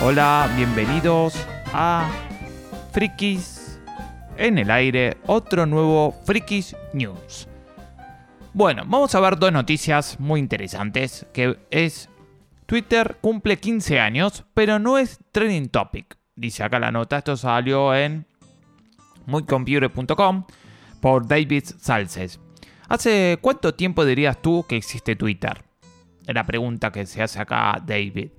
Hola, bienvenidos a Frikis en el aire, otro nuevo Frikis News. Bueno, vamos a ver dos noticias muy interesantes, que es Twitter cumple 15 años, pero no es trending topic. Dice acá la nota, esto salió en muycomputer.com por David Salces. ¿Hace cuánto tiempo dirías tú que existe Twitter? Es la pregunta que se hace acá David.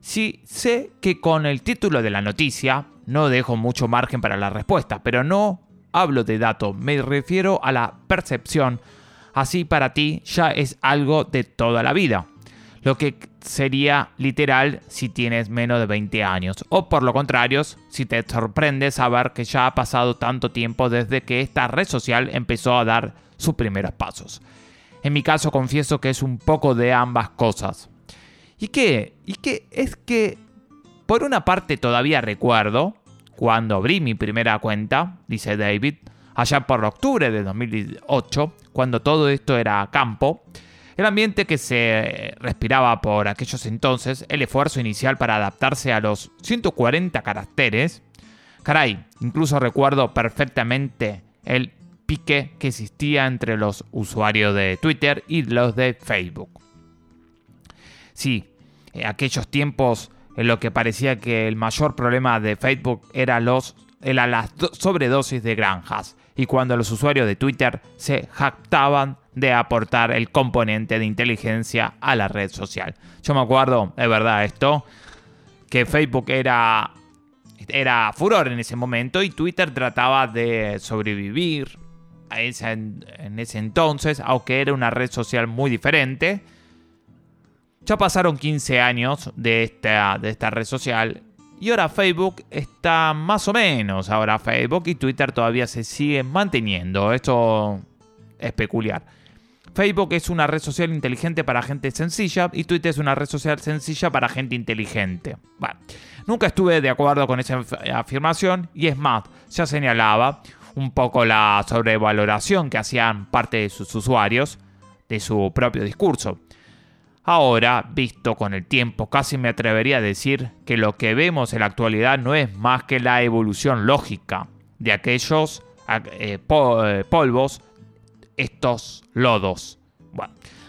Sí, sé que con el título de la noticia no dejo mucho margen para la respuesta, pero no hablo de datos, me refiero a la percepción. Así para ti ya es algo de toda la vida. Lo que sería literal si tienes menos de 20 años. O por lo contrario, si te sorprende saber que ya ha pasado tanto tiempo desde que esta red social empezó a dar sus primeros pasos. En mi caso confieso que es un poco de ambas cosas. ¿Y qué? ¿Y qué? Es que, por una parte todavía recuerdo, cuando abrí mi primera cuenta, dice David, allá por octubre de 2008, cuando todo esto era campo, el ambiente que se respiraba por aquellos entonces, el esfuerzo inicial para adaptarse a los 140 caracteres, caray, incluso recuerdo perfectamente el pique que existía entre los usuarios de Twitter y los de Facebook. Sí, eh, aquellos tiempos en lo que parecía que el mayor problema de Facebook era, los, era las sobredosis de granjas y cuando los usuarios de Twitter se jactaban de aportar el componente de inteligencia a la red social. Yo me acuerdo, es verdad esto, que Facebook era, era furor en ese momento y Twitter trataba de sobrevivir en ese entonces, aunque era una red social muy diferente ya pasaron 15 años de esta, de esta red social y ahora Facebook está más o menos. Ahora Facebook y Twitter todavía se siguen manteniendo. Esto es peculiar. Facebook es una red social inteligente para gente sencilla y Twitter es una red social sencilla para gente inteligente. Bueno, nunca estuve de acuerdo con esa afirmación y es más, ya señalaba un poco la sobrevaloración que hacían parte de sus usuarios de su propio discurso. Ahora, visto con el tiempo, casi me atrevería a decir que lo que vemos en la actualidad no es más que la evolución lógica de aquellos eh, eh, polvos, estos lodos.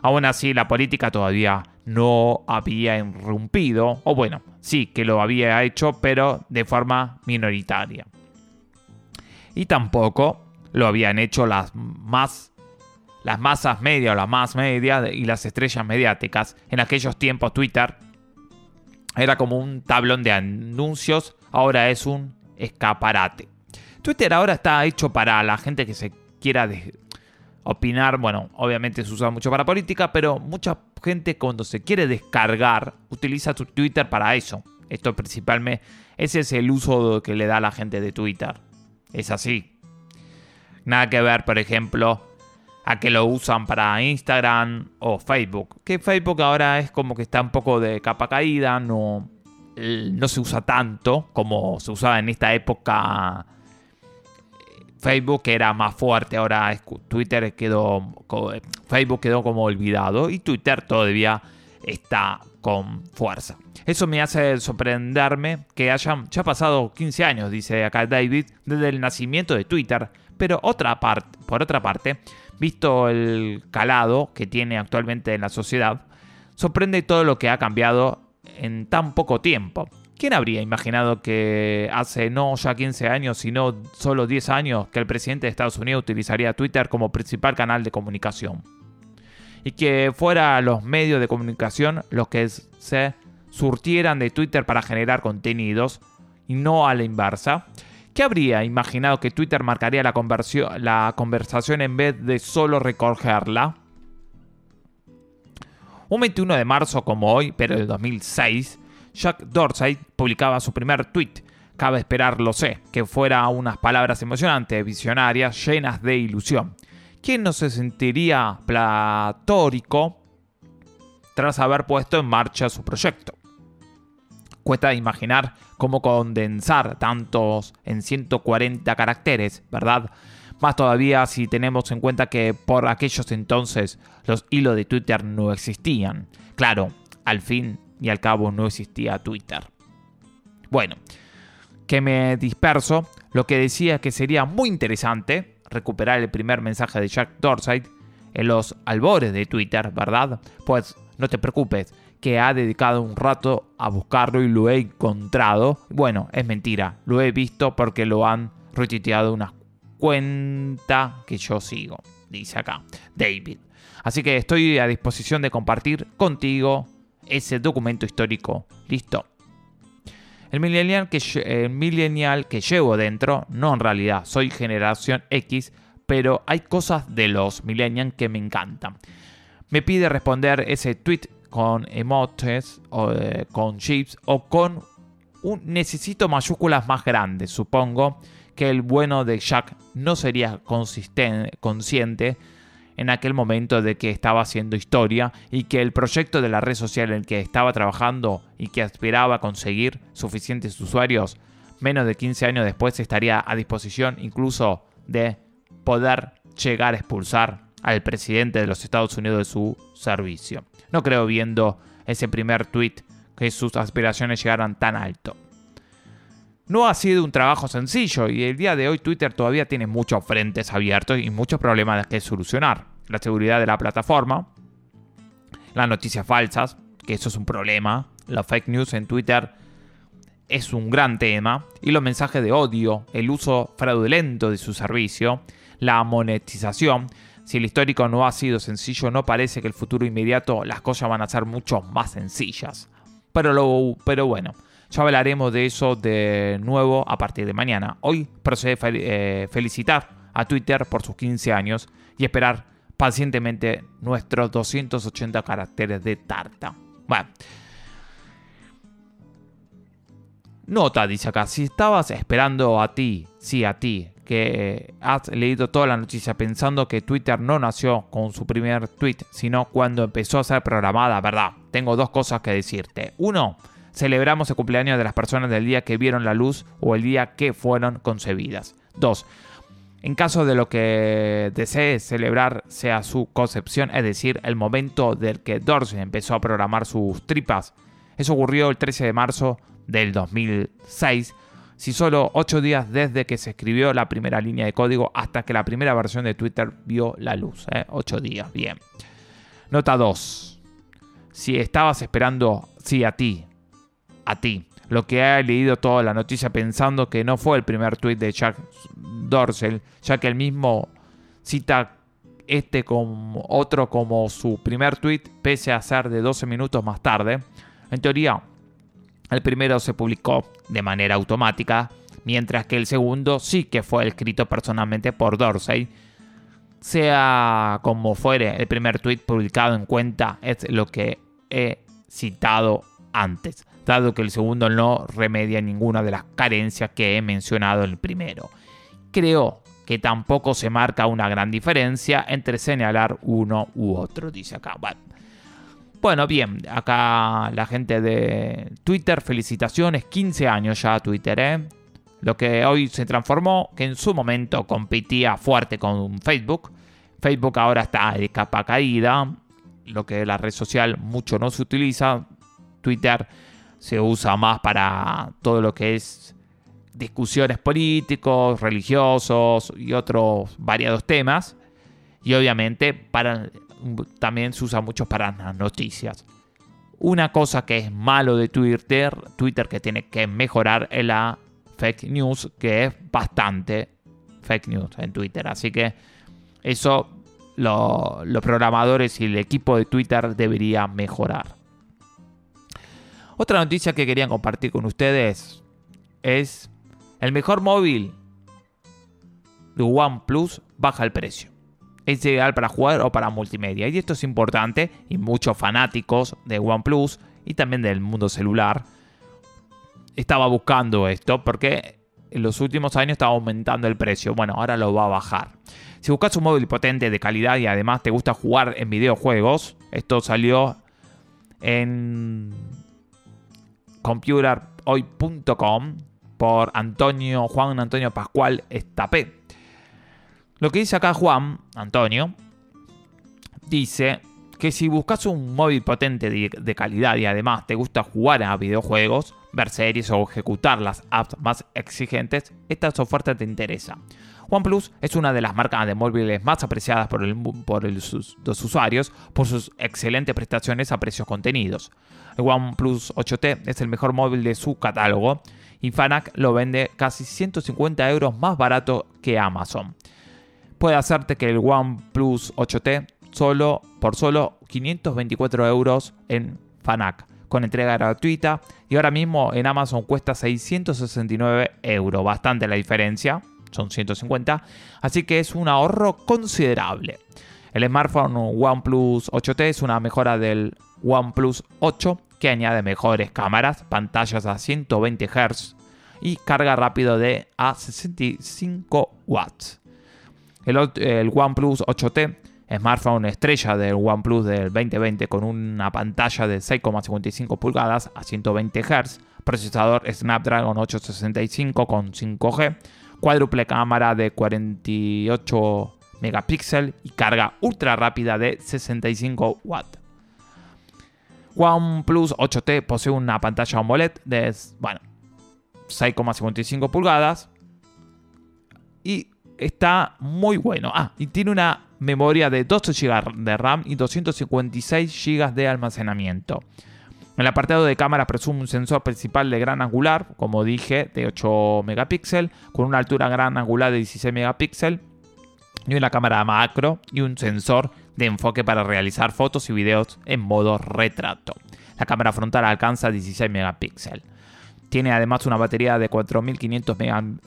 Aún así la política todavía no había irrumpido, o bueno, sí que lo había hecho, pero de forma minoritaria. Y tampoco lo habían hecho las más las masas medias o las más medias y las estrellas mediáticas. En aquellos tiempos Twitter era como un tablón de anuncios, ahora es un escaparate. Twitter ahora está hecho para la gente que se quiera opinar, bueno, obviamente se usa mucho para política, pero mucha gente cuando se quiere descargar utiliza su Twitter para eso. Esto principalmente, ese es el uso que le da la gente de Twitter. Es así. Nada que ver, por ejemplo, a que lo usan para Instagram o Facebook. Que Facebook ahora es como que está un poco de capa caída, no, no se usa tanto como se usaba en esta época. Facebook era más fuerte, ahora Twitter quedó, Facebook quedó como olvidado y Twitter todavía está con fuerza. Eso me hace sorprenderme que hayan ya pasado 15 años, dice acá David, desde el nacimiento de Twitter. Pero otra por otra parte, visto el calado que tiene actualmente en la sociedad, sorprende todo lo que ha cambiado en tan poco tiempo. ¿Quién habría imaginado que hace no ya 15 años, sino solo 10 años, que el presidente de Estados Unidos utilizaría Twitter como principal canal de comunicación? Y que fuera los medios de comunicación los que se surtieran de Twitter para generar contenidos y no a la inversa. ¿Qué habría imaginado que Twitter marcaría la, la conversación en vez de solo recogerla? Un 21 de marzo como hoy, pero del 2006, Jack Dorsey publicaba su primer tweet. Cabe esperar, lo sé, que fuera unas palabras emocionantes, visionarias, llenas de ilusión. ¿Quién no se sentiría platórico tras haber puesto en marcha su proyecto? Cuesta imaginar cómo condensar tantos en 140 caracteres, ¿verdad? Más todavía si tenemos en cuenta que por aquellos entonces los hilos de Twitter no existían. Claro, al fin y al cabo no existía Twitter. Bueno, que me disperso. Lo que decía que sería muy interesante recuperar el primer mensaje de Jack Dorsey en los albores de Twitter, ¿verdad? Pues no te preocupes, que ha dedicado un rato a buscarlo y lo he encontrado. Bueno, es mentira, lo he visto porque lo han retuiteado una cuenta que yo sigo, dice acá David. Así que estoy a disposición de compartir contigo ese documento histórico. Listo. El millennial que, el millennial que llevo dentro, no en realidad, soy generación X, pero hay cosas de los millennials que me encantan. Me pide responder ese tweet con emotes, o, eh, con chips o con un necesito mayúsculas más grandes. Supongo que el bueno de Jack no sería consciente en aquel momento de que estaba haciendo historia y que el proyecto de la red social en el que estaba trabajando y que aspiraba a conseguir suficientes usuarios, menos de 15 años después estaría a disposición incluso de poder llegar a expulsar al presidente de los Estados Unidos de su servicio. No creo viendo ese primer tweet que sus aspiraciones llegaran tan alto. No ha sido un trabajo sencillo y el día de hoy Twitter todavía tiene muchos frentes abiertos y muchos problemas que solucionar. La seguridad de la plataforma, las noticias falsas, que eso es un problema, la fake news en Twitter es un gran tema, y los mensajes de odio, el uso fraudulento de su servicio, la monetización. Si el histórico no ha sido sencillo, no parece que el futuro inmediato las cosas van a ser mucho más sencillas. Pero, lo, pero bueno, ya hablaremos de eso de nuevo a partir de mañana. Hoy procede eh, felicitar a Twitter por sus 15 años y esperar pacientemente nuestros 280 caracteres de tarta. Bueno. Nota, dice acá, si estabas esperando a ti, sí, a ti, que has leído toda la noticia pensando que Twitter no nació con su primer tweet, sino cuando empezó a ser programada, ¿verdad? Tengo dos cosas que decirte. Uno, celebramos el cumpleaños de las personas del día que vieron la luz o el día que fueron concebidas. 2. En caso de lo que desee celebrar sea su concepción, es decir, el momento del que Dorsey empezó a programar sus tripas. Eso ocurrió el 13 de marzo del 2006, si solo 8 días desde que se escribió la primera línea de código hasta que la primera versión de Twitter vio la luz. 8 ¿eh? días, bien. Nota 2. Si estabas esperando, sí, a ti, a ti. Lo que ha leído toda la noticia pensando que no fue el primer tweet de Jack Dorsey, ya que el mismo cita este como otro como su primer tweet, pese a ser de 12 minutos más tarde. En teoría, el primero se publicó de manera automática, mientras que el segundo sí que fue escrito personalmente por Dorsey. Sea como fuere, el primer tweet publicado en cuenta es lo que he citado antes dado que el segundo no remedia ninguna de las carencias que he mencionado en el primero. Creo que tampoco se marca una gran diferencia entre señalar uno u otro, dice acá. Bueno, bien, acá la gente de Twitter, felicitaciones, 15 años ya Twitter, ¿eh? Lo que hoy se transformó, que en su momento competía fuerte con Facebook. Facebook ahora está de capa caída, lo que la red social mucho no se utiliza. Twitter se usa más para todo lo que es discusiones políticos, religiosos y otros variados temas. Y obviamente para, también se usa mucho para las noticias. Una cosa que es malo de Twitter, Twitter que tiene que mejorar es la fake news, que es bastante fake news en Twitter. Así que eso los programadores y el equipo de Twitter debería mejorar. Otra noticia que quería compartir con ustedes es el mejor móvil de OnePlus baja el precio. Es ideal para jugar o para multimedia. Y esto es importante y muchos fanáticos de OnePlus y también del mundo celular estaba buscando esto porque en los últimos años estaba aumentando el precio. Bueno, ahora lo va a bajar. Si buscas un móvil potente de calidad y además te gusta jugar en videojuegos, esto salió en computerhoy.com por Antonio Juan Antonio Pascual Estapé. Lo que dice acá Juan Antonio dice que si buscas un móvil potente de, calidad y además te gusta jugar a videojuegos, ver series o ejecutar las apps más exigentes, esta oferta te interesa. OnePlus es una de las marcas de móviles más apreciadas por, los usuarios por sus excelentes prestaciones a precios contenidos. El OnePlus 8T es el mejor móvil de su catálogo y Fanac lo vende casi 150 euros más barato que Amazon. Puede hacerte que el OnePlus 8T solo por solo 524 euros en Fanac con entrega gratuita y ahora mismo en Amazon cuesta 669 euros, bastante la diferencia, son 150, así que es un ahorro considerable. El smartphone OnePlus 8T es una mejora del OnePlus 8 que añade mejores cámaras, pantallas a 120 Hz y carga rápido de a 65 watts. El, el OnePlus 8T smartphone estrella del OnePlus del 2020 con una pantalla de 6,55 pulgadas a 120 Hz, procesador Snapdragon 865 con 5G, cuádruple cámara de 48 megapíxeles y carga ultra rápida de 65 watts. OnePlus 8T posee una pantalla AMOLED de bueno, 6,55 pulgadas y está muy bueno. Ah, y tiene una memoria de 12 GB de RAM y 256 GB de almacenamiento. En el apartado de cámara presume un sensor principal de gran angular, como dije, de 8 megapíxeles, con una altura gran angular de 16 megapíxeles, y una cámara macro y un sensor de enfoque para realizar fotos y videos en modo retrato. La cámara frontal alcanza 16 megapíxeles. Tiene además una batería de 4500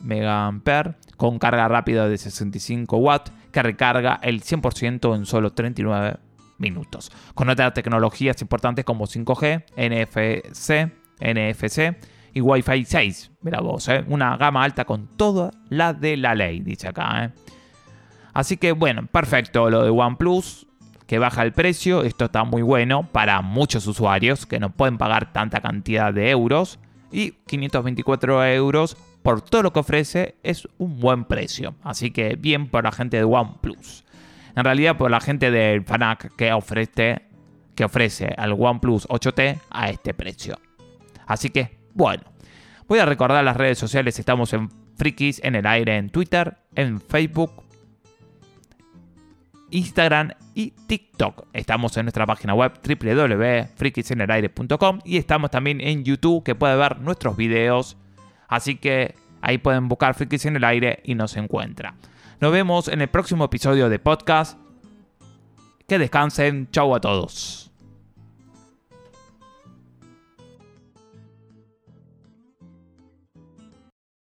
mAh con carga rápida de 65 watts que recarga el 100% en solo 39 minutos. Con otras tecnologías importantes como 5G, NFC, NFC y Wi-Fi 6. Mira vos, ¿eh? una gama alta con toda la de la ley, dice acá. ¿eh? Así que bueno, perfecto lo de OnePlus, que baja el precio. Esto está muy bueno para muchos usuarios que no pueden pagar tanta cantidad de euros y 524 euros por todo lo que ofrece es un buen precio. Así que bien por la gente de OnePlus. En realidad por la gente del Fanac que ofrece, que ofrece al OnePlus 8T a este precio. Así que bueno, voy a recordar las redes sociales. Estamos en Frikis en el aire en Twitter, en Facebook, Instagram y TikTok. Estamos en nuestra página web www.frikisenelaire.com y estamos también en YouTube que puede ver nuestros videos. Así que ahí pueden buscar Frikis en el aire y nos encuentra. Nos vemos en el próximo episodio de podcast. Que descansen. Chau a todos.